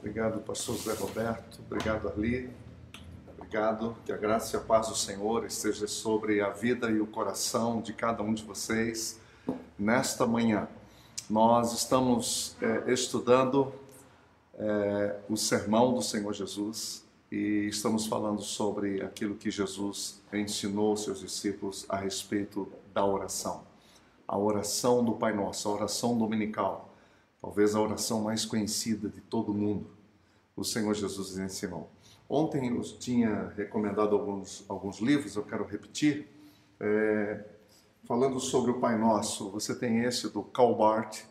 Obrigado, pastor José Roberto. Obrigado, Arli. Obrigado. Que a graça e a paz do Senhor esteja sobre a vida e o coração de cada um de vocês nesta manhã. Nós estamos é, estudando é, o sermão do Senhor Jesus e estamos falando sobre aquilo que Jesus ensinou seus discípulos a respeito da oração. A oração do Pai Nosso, a oração dominical talvez a oração mais conhecida de todo mundo, o Senhor Jesus ensinou. Ontem eu tinha recomendado alguns, alguns livros, eu quero repetir, é, falando sobre o Pai Nosso. Você tem esse do Calbart,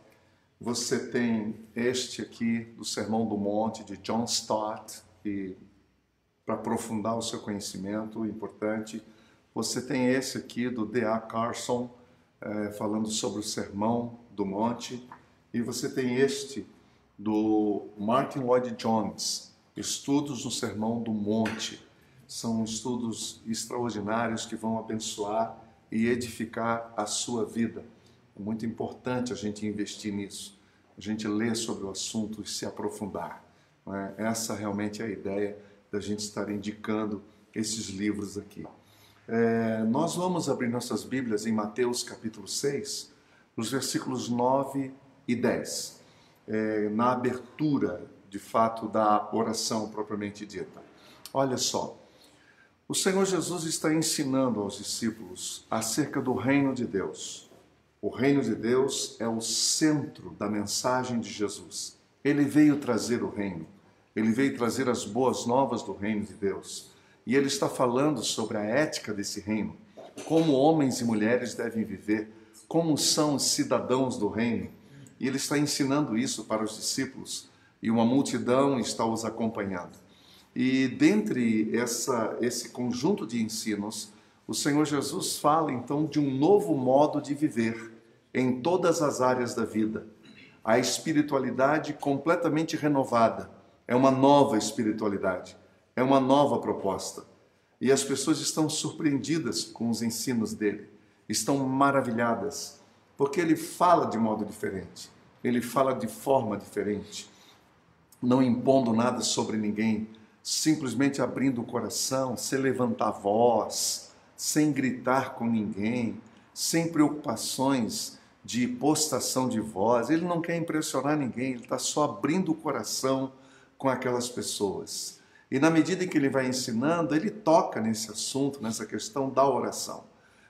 você tem este aqui do Sermão do Monte, de John Stott, e para aprofundar o seu conhecimento, importante. Você tem esse aqui do D.A. Carson, é, falando sobre o Sermão do Monte. E você tem este do Martin Lloyd Jones, Estudos no Sermão do Monte. São estudos extraordinários que vão abençoar e edificar a sua vida. É muito importante a gente investir nisso, a gente ler sobre o assunto e se aprofundar. É? Essa realmente é a ideia da gente estar indicando esses livros aqui. É, nós vamos abrir nossas Bíblias em Mateus capítulo 6, nos versículos 9 e 10, é, na abertura, de fato, da oração propriamente dita. Olha só, o Senhor Jesus está ensinando aos discípulos acerca do reino de Deus. O reino de Deus é o centro da mensagem de Jesus. Ele veio trazer o reino, ele veio trazer as boas novas do reino de Deus. E ele está falando sobre a ética desse reino, como homens e mulheres devem viver, como são os cidadãos do reino, e ele está ensinando isso para os discípulos e uma multidão está os acompanhando. E dentre essa, esse conjunto de ensinos, o Senhor Jesus fala então de um novo modo de viver em todas as áreas da vida. A espiritualidade completamente renovada. É uma nova espiritualidade, é uma nova proposta. E as pessoas estão surpreendidas com os ensinos dele, estão maravilhadas porque ele fala de modo diferente, ele fala de forma diferente, não impondo nada sobre ninguém, simplesmente abrindo o coração, sem levantar voz, sem gritar com ninguém, sem preocupações de postação de voz. Ele não quer impressionar ninguém, ele está só abrindo o coração com aquelas pessoas. E na medida em que ele vai ensinando, ele toca nesse assunto, nessa questão da oração.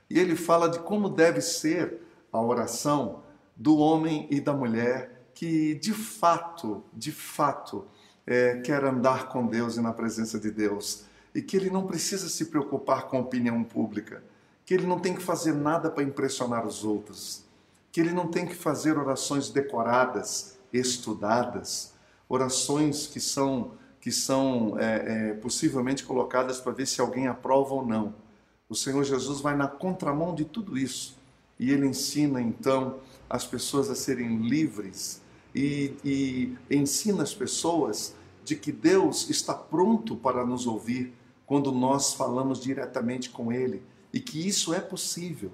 E ele fala de como deve ser a oração do homem e da mulher que de fato, de fato, é, quer andar com Deus e na presença de Deus. E que ele não precisa se preocupar com a opinião pública, que ele não tem que fazer nada para impressionar os outros, que ele não tem que fazer orações decoradas, estudadas, orações que são que são é, é, possivelmente colocadas para ver se alguém aprova ou não. O Senhor Jesus vai na contramão de tudo isso e ele ensina então as pessoas a serem livres e, e ensina as pessoas de que Deus está pronto para nos ouvir quando nós falamos diretamente com Ele e que isso é possível,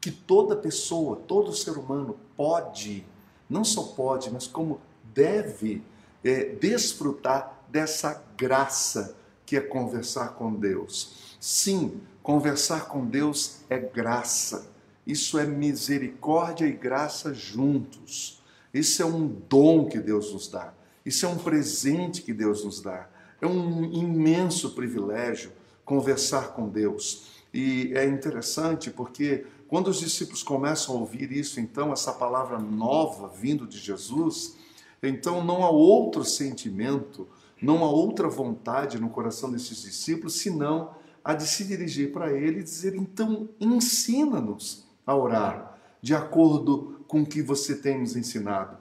que toda pessoa, todo ser humano pode, não só pode, mas como deve é, desfrutar dessa graça que é conversar com Deus. Sim, conversar com Deus é graça. Isso é misericórdia e graça juntos. Isso é um dom que Deus nos dá. Isso é um presente que Deus nos dá. É um imenso privilégio conversar com Deus. E é interessante porque quando os discípulos começam a ouvir isso, então, essa palavra nova vindo de Jesus, então não há outro sentimento, não há outra vontade no coração desses discípulos senão a de se dirigir para ele e dizer: então, ensina-nos a orar, de acordo com o que você tem nos ensinado.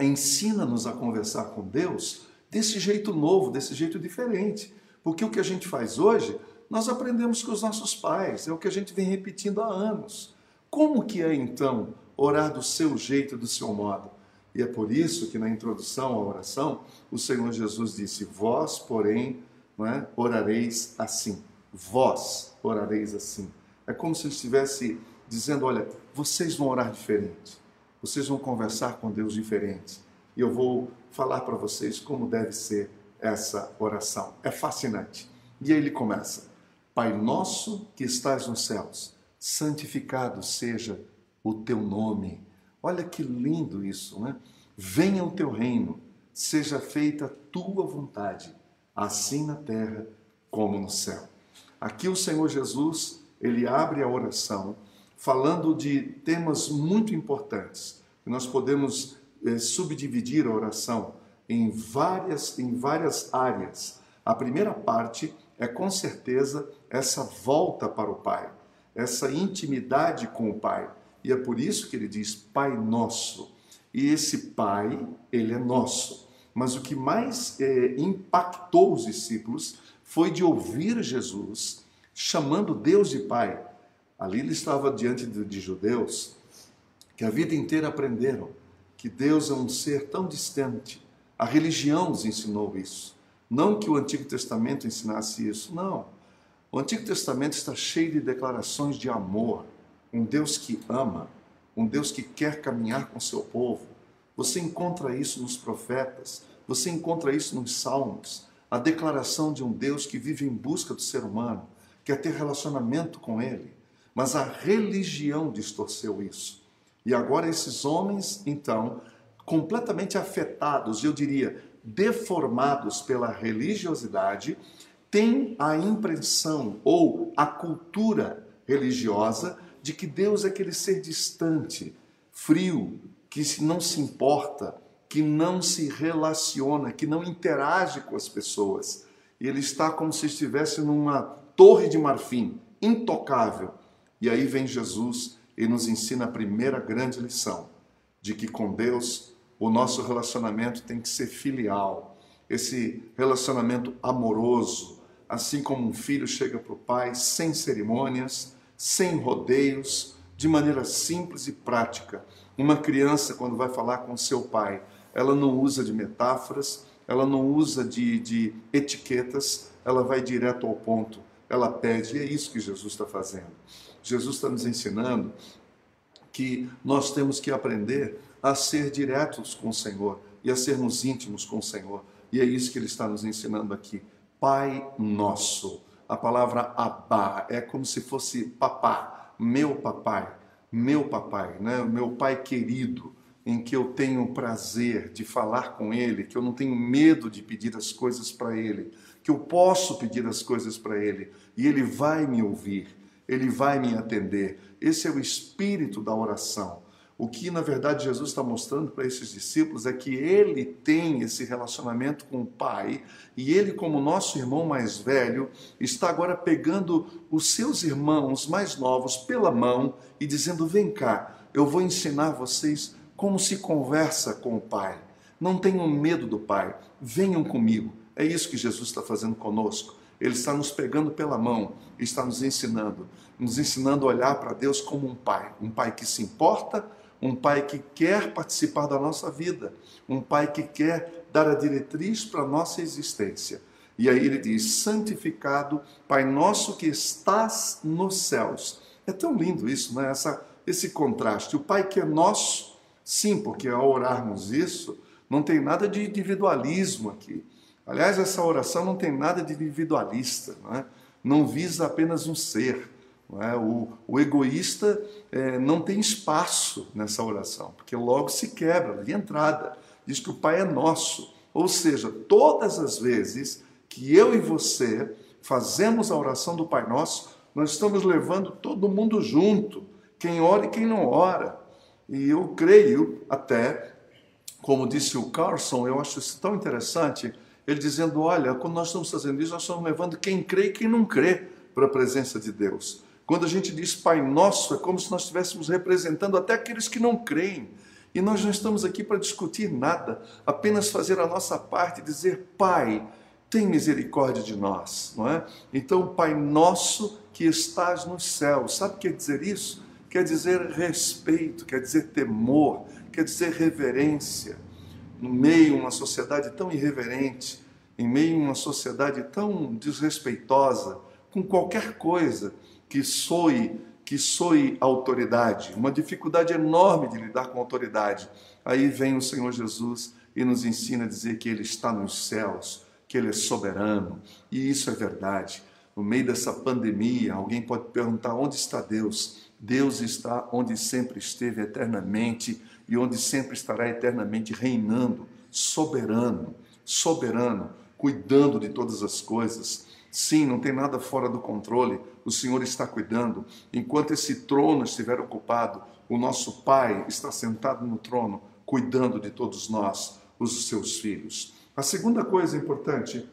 Ensina-nos a conversar com Deus desse jeito novo, desse jeito diferente. Porque o que a gente faz hoje, nós aprendemos com os nossos pais, é o que a gente vem repetindo há anos. Como que é então orar do seu jeito, do seu modo? E é por isso que na introdução à oração, o Senhor Jesus disse: Vós, porém, é, orareis assim. Vós orareis assim. É como se ele estivesse dizendo: olha, vocês vão orar diferente, vocês vão conversar com Deus diferente. e eu vou falar para vocês como deve ser essa oração. É fascinante. E aí ele começa: Pai nosso que estás nos céus, santificado seja o teu nome. Olha que lindo isso, né? Venha o teu reino, seja feita a tua vontade, assim na terra como no céu. Aqui o Senhor Jesus, ele abre a oração falando de temas muito importantes. Nós podemos eh, subdividir a oração em várias, em várias áreas. A primeira parte é com certeza essa volta para o Pai, essa intimidade com o Pai. E é por isso que ele diz Pai Nosso. E esse Pai, ele é nosso. Mas o que mais é, impactou os discípulos foi de ouvir Jesus chamando Deus de Pai. Ali ele estava diante de, de judeus que a vida inteira aprenderam que Deus é um ser tão distante. A religião nos ensinou isso. Não que o Antigo Testamento ensinasse isso, não. O Antigo Testamento está cheio de declarações de amor, um Deus que ama, um Deus que quer caminhar com seu povo. Você encontra isso nos profetas, você encontra isso nos salmos, a declaração de um Deus que vive em busca do ser humano, quer ter relacionamento com ele. Mas a religião distorceu isso. E agora esses homens, então, completamente afetados, eu diria, deformados pela religiosidade, têm a impressão ou a cultura religiosa de que Deus é aquele ser distante, frio, que não se importa, que não se relaciona, que não interage com as pessoas. Ele está como se estivesse numa torre de marfim, intocável. E aí vem Jesus e nos ensina a primeira grande lição: de que com Deus o nosso relacionamento tem que ser filial, esse relacionamento amoroso, assim como um filho chega para o pai sem cerimônias, sem rodeios, de maneira simples e prática. Uma criança, quando vai falar com seu pai, ela não usa de metáforas, ela não usa de, de etiquetas, ela vai direto ao ponto, ela pede, e é isso que Jesus está fazendo. Jesus está nos ensinando que nós temos que aprender a ser diretos com o Senhor e a sermos íntimos com o Senhor. E é isso que ele está nos ensinando aqui. Pai nosso. A palavra Abá é como se fosse papá, meu papai, meu papai, né? meu pai querido, em que eu tenho prazer de falar com ele, que eu não tenho medo de pedir as coisas para ele, que eu posso pedir as coisas para ele e ele vai me ouvir ele vai me atender. Esse é o espírito da oração. O que, na verdade, Jesus está mostrando para esses discípulos é que ele tem esse relacionamento com o Pai e ele, como nosso irmão mais velho, está agora pegando os seus irmãos mais novos pela mão e dizendo: Vem cá, eu vou ensinar vocês como se conversa com o Pai. Não tenham medo do Pai, venham comigo. É isso que Jesus está fazendo conosco. Ele está nos pegando pela mão, está nos ensinando, nos ensinando a olhar para Deus como um pai, um pai que se importa, um pai que quer participar da nossa vida, um pai que quer dar a diretriz para a nossa existência. E aí ele diz: santificado, Pai nosso que estás nos céus. É tão lindo isso, né? Essa, esse contraste. O Pai que é nosso, sim, porque ao orarmos isso, não tem nada de individualismo aqui. Aliás, essa oração não tem nada de individualista, não, é? não visa apenas um ser. É? O, o, egoísta é, não tem espaço nessa oração, porque logo se quebra de entrada. Diz que o Pai é nosso. Ou seja, todas as vezes que eu e você fazemos a oração do Pai Nosso, nós estamos levando todo mundo junto, quem ora e quem não ora. E eu creio até, como disse o Carlson, eu acho isso tão interessante ele dizendo: olha, quando nós estamos fazendo isso, nós estamos levando quem crê e quem não crê para a presença de Deus. Quando a gente diz Pai Nosso, é como se nós estivéssemos representando até aqueles que não creem. E nós não estamos aqui para discutir nada, apenas fazer a nossa parte e dizer: Pai, tem misericórdia de nós, não é? Então, Pai Nosso que estás nos céus, sabe o que quer dizer isso? Quer dizer respeito, quer dizer temor, quer dizer reverência no meio uma sociedade tão irreverente, em meio a uma sociedade tão desrespeitosa, com qualquer coisa que soe, que soe autoridade, uma dificuldade enorme de lidar com autoridade. Aí vem o Senhor Jesus e nos ensina a dizer que Ele está nos céus, que Ele é soberano, e isso é verdade. No meio dessa pandemia, alguém pode perguntar: onde está Deus? Deus está onde sempre esteve eternamente e onde sempre estará eternamente reinando, soberano, soberano, cuidando de todas as coisas. Sim, não tem nada fora do controle, o Senhor está cuidando. Enquanto esse trono estiver ocupado, o nosso Pai está sentado no trono, cuidando de todos nós, os seus filhos. A segunda coisa importante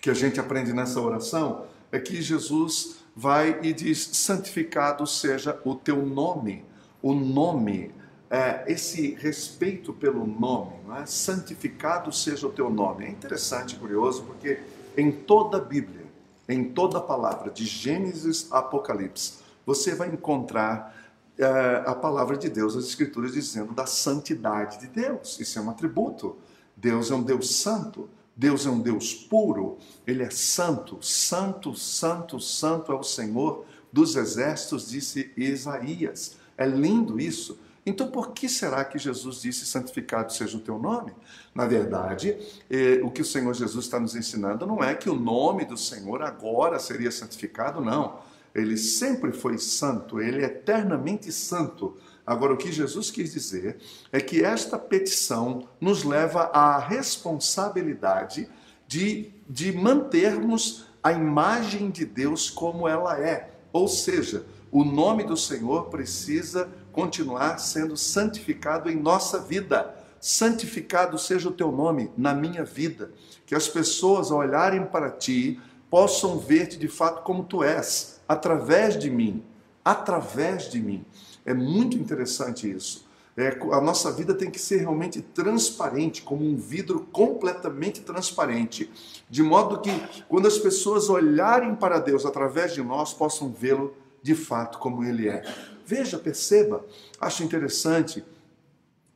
que a gente aprende nessa oração é que Jesus vai e diz: santificado seja o teu nome. O nome, é, esse respeito pelo nome, é? santificado seja o teu nome. É interessante, curioso, porque em toda a Bíblia, em toda a palavra, de Gênesis a Apocalipse, você vai encontrar é, a palavra de Deus, as Escrituras dizendo da santidade de Deus. Isso é um atributo. Deus é um Deus santo. Deus é um Deus puro, Ele é santo, santo, santo, santo é o Senhor dos exércitos, disse Isaías. É lindo isso. Então, por que será que Jesus disse santificado seja o teu nome? Na verdade, eh, o que o Senhor Jesus está nos ensinando não é que o nome do Senhor agora seria santificado, não. Ele sempre foi santo, ele é eternamente santo. Agora, o que Jesus quis dizer é que esta petição nos leva à responsabilidade de, de mantermos a imagem de Deus como ela é. Ou seja, o nome do Senhor precisa continuar sendo santificado em nossa vida. Santificado seja o teu nome na minha vida. Que as pessoas, ao olharem para ti, possam ver-te de fato como tu és, através de mim. Através de mim. É muito interessante isso. É, a nossa vida tem que ser realmente transparente, como um vidro completamente transparente, de modo que quando as pessoas olharem para Deus através de nós, possam vê-lo de fato como ele é. Veja, perceba, acho interessante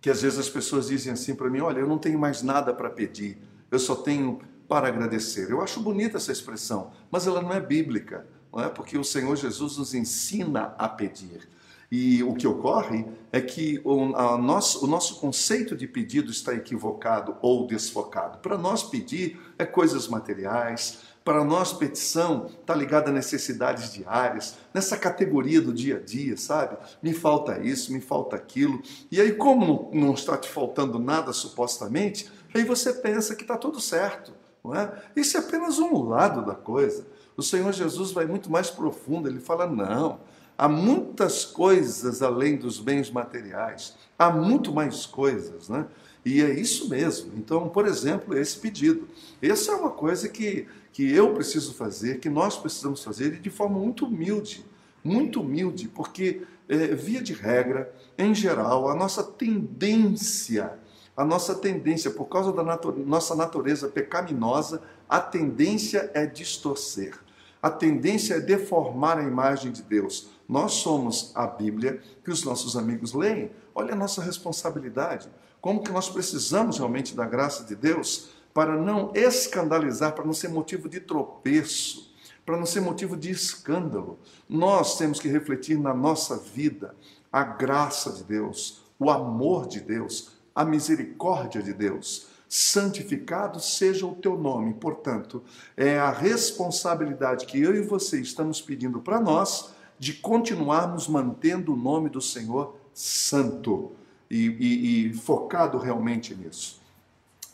que às vezes as pessoas dizem assim para mim: Olha, eu não tenho mais nada para pedir, eu só tenho para agradecer. Eu acho bonita essa expressão, mas ela não é bíblica, não é? Porque o Senhor Jesus nos ensina a pedir. E o que ocorre é que o, nosso, o nosso conceito de pedido está equivocado ou desfocado. Para nós, pedir é coisas materiais, para nós, petição está ligada a necessidades diárias, nessa categoria do dia a dia, sabe? Me falta isso, me falta aquilo. E aí, como não está te faltando nada supostamente, aí você pensa que está tudo certo. Não é? Isso é apenas um lado da coisa. O Senhor Jesus vai muito mais profundo, ele fala: não Há muitas coisas além dos bens materiais, há muito mais coisas, né? E é isso mesmo. Então, por exemplo, esse pedido. Essa é uma coisa que, que eu preciso fazer, que nós precisamos fazer, e de forma muito humilde. Muito humilde, porque, é, via de regra, em geral, a nossa tendência, a nossa tendência, por causa da nossa natureza pecaminosa, a tendência é distorcer. A tendência é deformar a imagem de Deus. Nós somos a Bíblia que os nossos amigos leem. Olha a nossa responsabilidade. Como que nós precisamos realmente da graça de Deus para não escandalizar, para não ser motivo de tropeço, para não ser motivo de escândalo. Nós temos que refletir na nossa vida a graça de Deus, o amor de Deus, a misericórdia de Deus. Santificado seja o teu nome. Portanto, é a responsabilidade que eu e você estamos pedindo para nós de continuarmos mantendo o nome do Senhor santo e, e, e focado realmente nisso.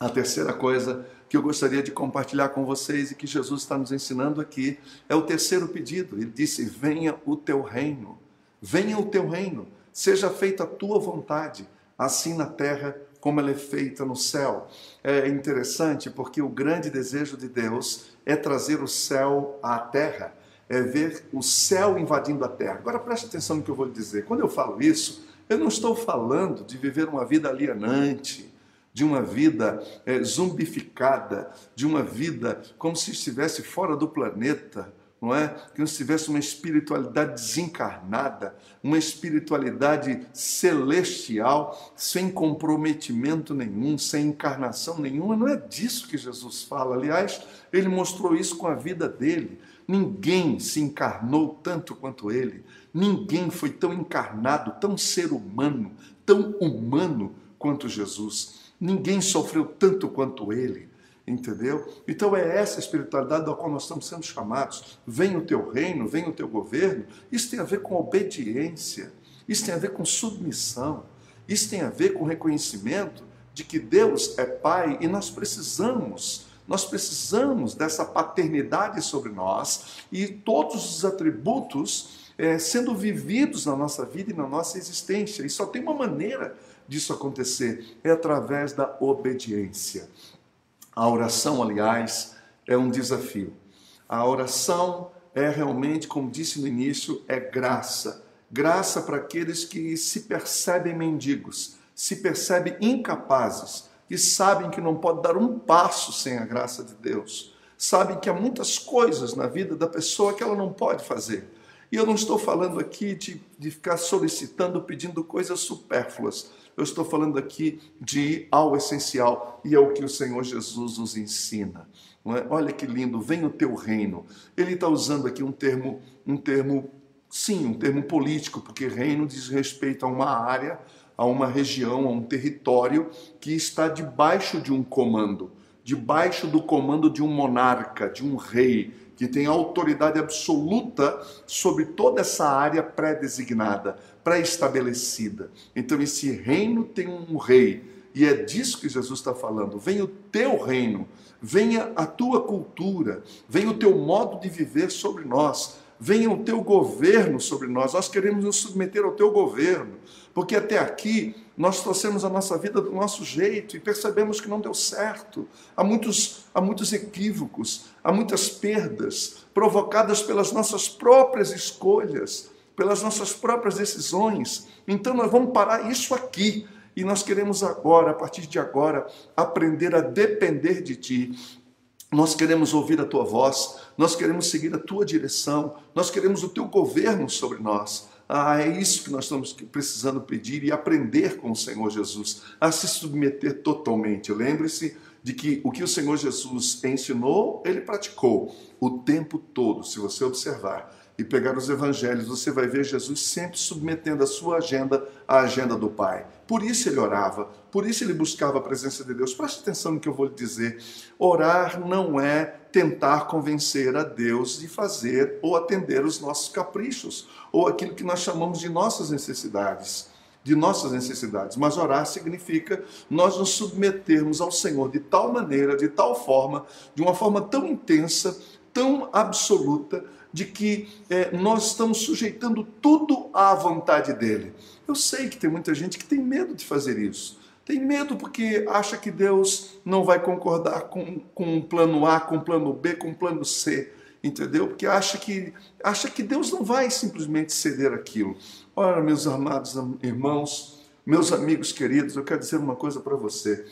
A terceira coisa que eu gostaria de compartilhar com vocês e que Jesus está nos ensinando aqui é o terceiro pedido. Ele disse: Venha o teu reino, venha o teu reino, seja feita a tua vontade, assim na terra como ela é feita no céu. É interessante porque o grande desejo de Deus é trazer o céu à terra é ver o céu invadindo a terra. Agora preste atenção no que eu vou lhe dizer. Quando eu falo isso, eu não estou falando de viver uma vida alienante, de uma vida é, zumbificada, de uma vida como se estivesse fora do planeta, não é? Que não tivesse uma espiritualidade desencarnada, uma espiritualidade celestial, sem comprometimento nenhum, sem encarnação nenhuma. Não é disso que Jesus fala. Aliás, ele mostrou isso com a vida dele. Ninguém se encarnou tanto quanto ele. Ninguém foi tão encarnado, tão ser humano, tão humano quanto Jesus. Ninguém sofreu tanto quanto ele. Entendeu? Então é essa espiritualidade da qual nós estamos sendo chamados. Vem o teu reino, vem o teu governo. Isso tem a ver com obediência, isso tem a ver com submissão, isso tem a ver com reconhecimento de que Deus é Pai e nós precisamos, nós precisamos dessa paternidade sobre nós e todos os atributos é, sendo vividos na nossa vida e na nossa existência. E só tem uma maneira disso acontecer: é através da obediência. A oração, aliás, é um desafio. A oração é realmente, como disse no início, é graça. Graça para aqueles que se percebem mendigos, se percebem incapazes, que sabem que não pode dar um passo sem a graça de Deus. Sabem que há muitas coisas na vida da pessoa que ela não pode fazer. E eu não estou falando aqui de, de ficar solicitando, pedindo coisas supérfluas. Eu estou falando aqui de ir ao essencial e é o que o Senhor Jesus nos ensina. É? Olha que lindo, vem o teu reino. Ele está usando aqui um termo, um termo, sim, um termo político, porque reino diz respeito a uma área, a uma região, a um território que está debaixo de um comando, debaixo do comando de um monarca, de um rei, que tem autoridade absoluta sobre toda essa área pré-designada, pré-estabelecida. Então, esse reino tem um rei, e é disso que Jesus está falando. Venha o teu reino, venha a tua cultura, venha o teu modo de viver sobre nós, venha o teu governo sobre nós. Nós queremos nos submeter ao teu governo, porque até aqui nós trouxemos a nossa vida do nosso jeito e percebemos que não deu certo. Há muitos, há muitos equívocos, há muitas perdas provocadas pelas nossas próprias escolhas, pelas nossas próprias decisões. Então nós vamos parar isso aqui. E nós queremos agora, a partir de agora, aprender a depender de Ti, nós queremos ouvir a tua voz, nós queremos seguir a tua direção, nós queremos o teu governo sobre nós. Ah, é isso que nós estamos precisando pedir e aprender com o Senhor Jesus, a se submeter totalmente. Lembre-se de que o que o Senhor Jesus ensinou, ele praticou o tempo todo, se você observar e pegar os evangelhos, você vai ver Jesus sempre submetendo a sua agenda à agenda do Pai. Por isso ele orava, por isso ele buscava a presença de Deus. Preste atenção no que eu vou lhe dizer. Orar não é tentar convencer a Deus de fazer ou atender os nossos caprichos, ou aquilo que nós chamamos de nossas necessidades de nossas necessidades. Mas orar significa nós nos submetermos ao Senhor de tal maneira, de tal forma, de uma forma tão intensa, tão absoluta, de que é, nós estamos sujeitando tudo à vontade dele. Eu sei que tem muita gente que tem medo de fazer isso. Tem medo porque acha que Deus não vai concordar com, com um plano A, com um plano B, com um plano C, entendeu? Porque acha que, acha que Deus não vai simplesmente ceder aquilo. Ora, meus amados irmãos, meus amigos queridos, eu quero dizer uma coisa para você.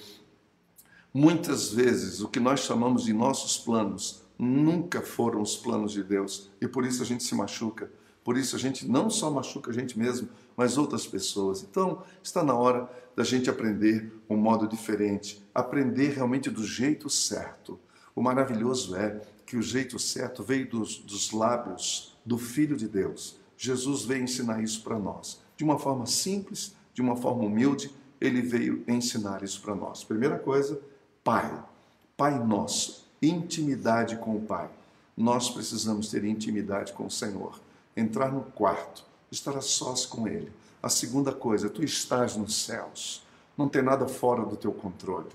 Muitas vezes o que nós chamamos de nossos planos nunca foram os planos de Deus e por isso a gente se machuca. Por isso a gente não só machuca a gente mesmo, mas outras pessoas. Então, está na hora da gente aprender um modo diferente, aprender realmente do jeito certo. O maravilhoso é que o jeito certo veio dos, dos lábios do Filho de Deus. Jesus veio ensinar isso para nós. De uma forma simples, de uma forma humilde, ele veio ensinar isso para nós. Primeira coisa, Pai. Pai nosso intimidade com o Pai. Nós precisamos ter intimidade com o Senhor. Entrar no quarto, estar a sós com Ele. A segunda coisa, tu estás nos céus. Não tem nada fora do teu controle.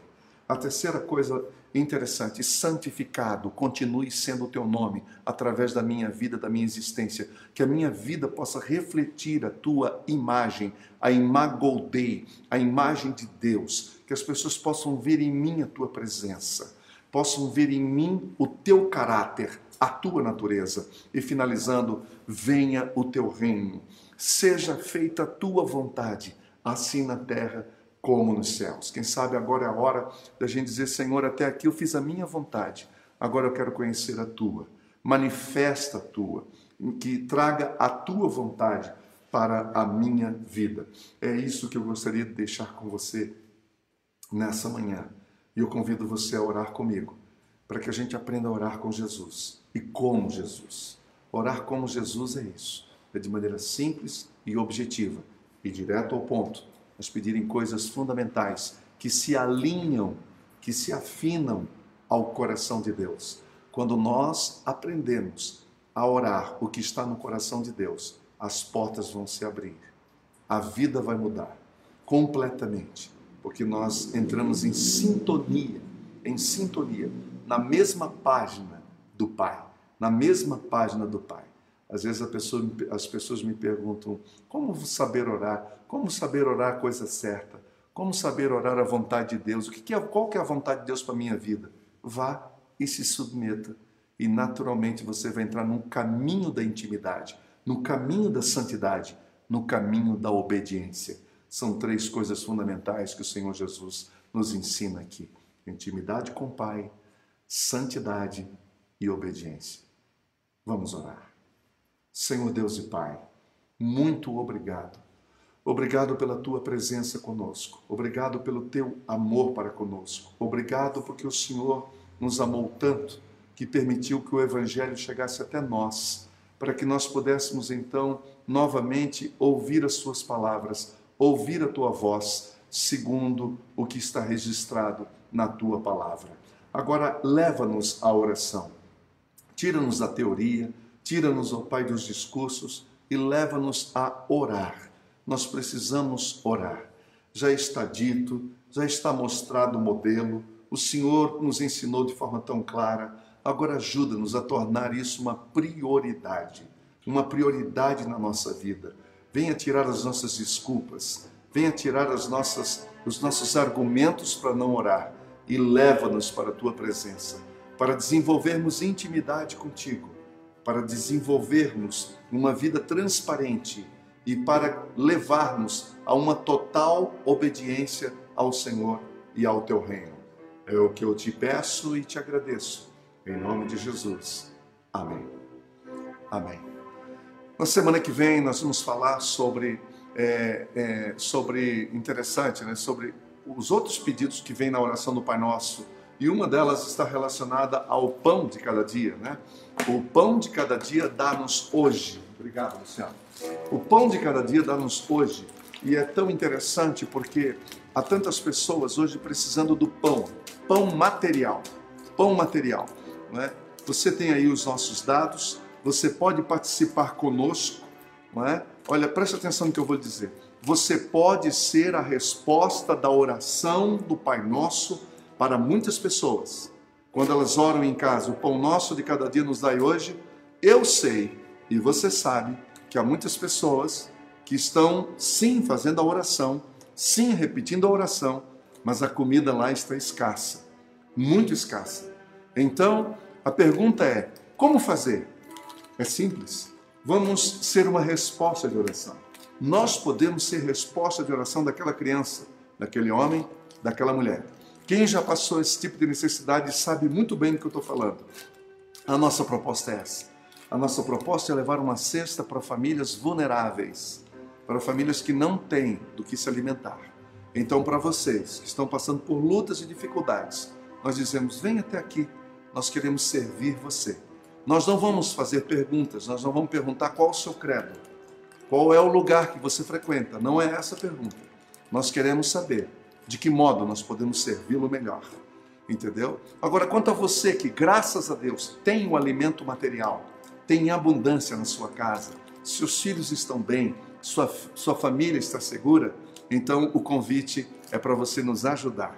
A terceira coisa interessante, santificado, continue sendo o teu nome através da minha vida, da minha existência, que a minha vida possa refletir a tua imagem, a imagoldei, a imagem de Deus, que as pessoas possam ver em mim a tua presença possam ver em mim o teu caráter, a tua natureza. E finalizando, venha o teu reino, seja feita a tua vontade, assim na terra como nos céus. Quem sabe agora é a hora da gente dizer: Senhor, até aqui eu fiz a minha vontade, agora eu quero conhecer a tua. Manifesta a tua, que traga a tua vontade para a minha vida. É isso que eu gostaria de deixar com você nessa manhã. E eu convido você a orar comigo, para que a gente aprenda a orar com Jesus e como Jesus. Orar como Jesus é isso, é de maneira simples e objetiva e direto ao ponto, mas pedirem coisas fundamentais que se alinham, que se afinam ao coração de Deus. Quando nós aprendemos a orar o que está no coração de Deus, as portas vão se abrir. A vida vai mudar completamente, porque nós entramos em sintonia, em sintonia, na mesma página do Pai, na mesma página do Pai. Às vezes pessoa, as pessoas me perguntam como saber orar, como saber orar a coisa certa, como saber orar a vontade de Deus, o que é, qual que é a vontade de Deus para a minha vida? Vá e se submeta e naturalmente você vai entrar num caminho da intimidade, no caminho da santidade, no caminho da obediência. São três coisas fundamentais que o Senhor Jesus nos ensina aqui: intimidade com o Pai, santidade e obediência. Vamos orar. Senhor Deus e Pai, muito obrigado. Obrigado pela tua presença conosco. Obrigado pelo teu amor para conosco. Obrigado porque o Senhor nos amou tanto que permitiu que o Evangelho chegasse até nós, para que nós pudéssemos então novamente ouvir as Suas palavras, ouvir a Tua voz, segundo o que está registrado na Tua palavra. Agora, leva-nos à oração. Tira-nos da teoria, tira-nos, ó Pai, dos discursos e leva-nos a orar. Nós precisamos orar. Já está dito, já está mostrado o modelo, o Senhor nos ensinou de forma tão clara Agora ajuda-nos a tornar isso uma prioridade, uma prioridade na nossa vida. Venha tirar as nossas desculpas, venha tirar as nossas, os nossos argumentos para não orar e leva-nos para a tua presença, para desenvolvermos intimidade contigo, para desenvolvermos uma vida transparente e para levarmos a uma total obediência ao Senhor e ao teu reino. É o que eu te peço e te agradeço em nome de Jesus. Amém. Amém. Na semana que vem nós vamos falar sobre, é, é, sobre interessante, né? Sobre os outros pedidos que vêm na oração do Pai Nosso. E uma delas está relacionada ao pão de cada dia, né? O pão de cada dia dá-nos hoje. Obrigado, Luciano. O pão de cada dia dá-nos hoje. E é tão interessante porque há tantas pessoas hoje precisando do pão, pão material, pão material. É? Você tem aí os nossos dados, você pode participar conosco. Não é? Olha, preste atenção no que eu vou dizer. Você pode ser a resposta da oração do Pai Nosso para muitas pessoas. Quando elas oram em casa, o pão nosso de cada dia nos dai hoje, eu sei e você sabe que há muitas pessoas que estão sim fazendo a oração, sim repetindo a oração, mas a comida lá está escassa, muito escassa. Então, a pergunta é: como fazer? É simples. Vamos ser uma resposta de oração. Nós podemos ser resposta de oração daquela criança, daquele homem, daquela mulher. Quem já passou esse tipo de necessidade sabe muito bem do que eu estou falando. A nossa proposta é essa. A nossa proposta é levar uma cesta para famílias vulneráveis, para famílias que não têm do que se alimentar. Então, para vocês que estão passando por lutas e dificuldades, nós dizemos: vem até aqui, nós queremos servir você. Nós não vamos fazer perguntas, nós não vamos perguntar qual o seu credo, qual é o lugar que você frequenta. Não é essa a pergunta. Nós queremos saber de que modo nós podemos servi-lo melhor. Entendeu? Agora, quanto a você que, graças a Deus, tem o alimento material, tem abundância na sua casa, seus filhos estão bem, sua, sua família está segura, então o convite é para você nos ajudar,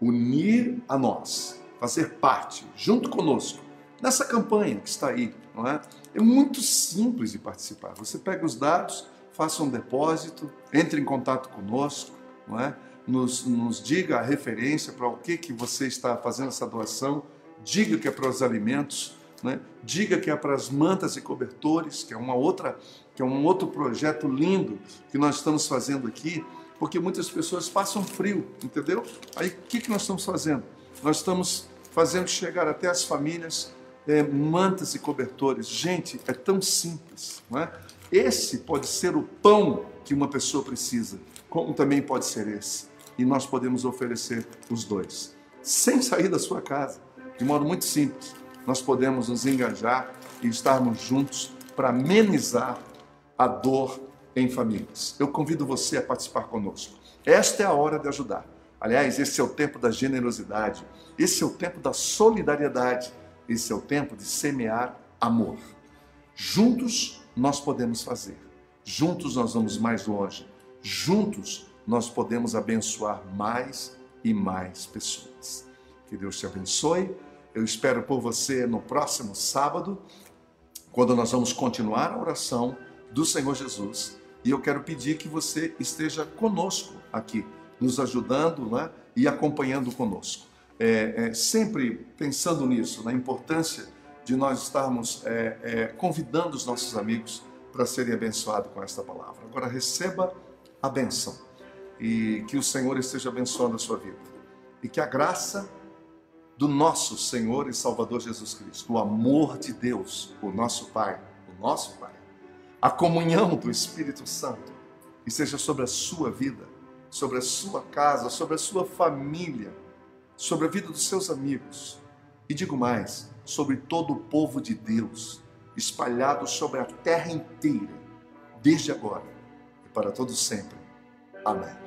unir a nós fazer parte, junto conosco, nessa campanha que está aí, não é? É muito simples de participar. Você pega os dados, faça um depósito, entre em contato conosco, não é? Nos, nos diga a referência para o que, que você está fazendo essa doação, diga que é para os alimentos, né? diga que é para as mantas e cobertores, que é uma outra, que é um outro projeto lindo que nós estamos fazendo aqui, porque muitas pessoas passam frio, entendeu? Aí o que, que nós estamos fazendo? Nós estamos fazendo chegar até as famílias é, mantas e cobertores. Gente, é tão simples, não é? Esse pode ser o pão que uma pessoa precisa, como também pode ser esse. E nós podemos oferecer os dois, sem sair da sua casa, de modo muito simples. Nós podemos nos engajar e estarmos juntos para amenizar a dor em famílias. Eu convido você a participar conosco. Esta é a hora de ajudar. Aliás, esse é o tempo da generosidade, esse é o tempo da solidariedade, esse é o tempo de semear amor. Juntos nós podemos fazer, juntos nós vamos mais longe, juntos nós podemos abençoar mais e mais pessoas. Que Deus te abençoe. Eu espero por você no próximo sábado, quando nós vamos continuar a oração do Senhor Jesus. E eu quero pedir que você esteja conosco aqui, nos ajudando né, e acompanhando conosco. É, é, sempre pensando nisso, na importância de nós estarmos é, é convidando os nossos amigos para serem abençoados com esta palavra. Agora receba a benção e que o Senhor esteja abençoando a sua vida. E que a graça do nosso Senhor e Salvador Jesus Cristo, o amor de Deus, o nosso Pai, o nosso Pai, a comunhão do Espírito Santo, e seja sobre a sua vida, sobre a sua casa, sobre a sua família, sobre a vida dos seus amigos. E digo mais, sobre todo o povo de Deus, espalhado sobre a terra inteira, desde agora e para todo sempre. Amém.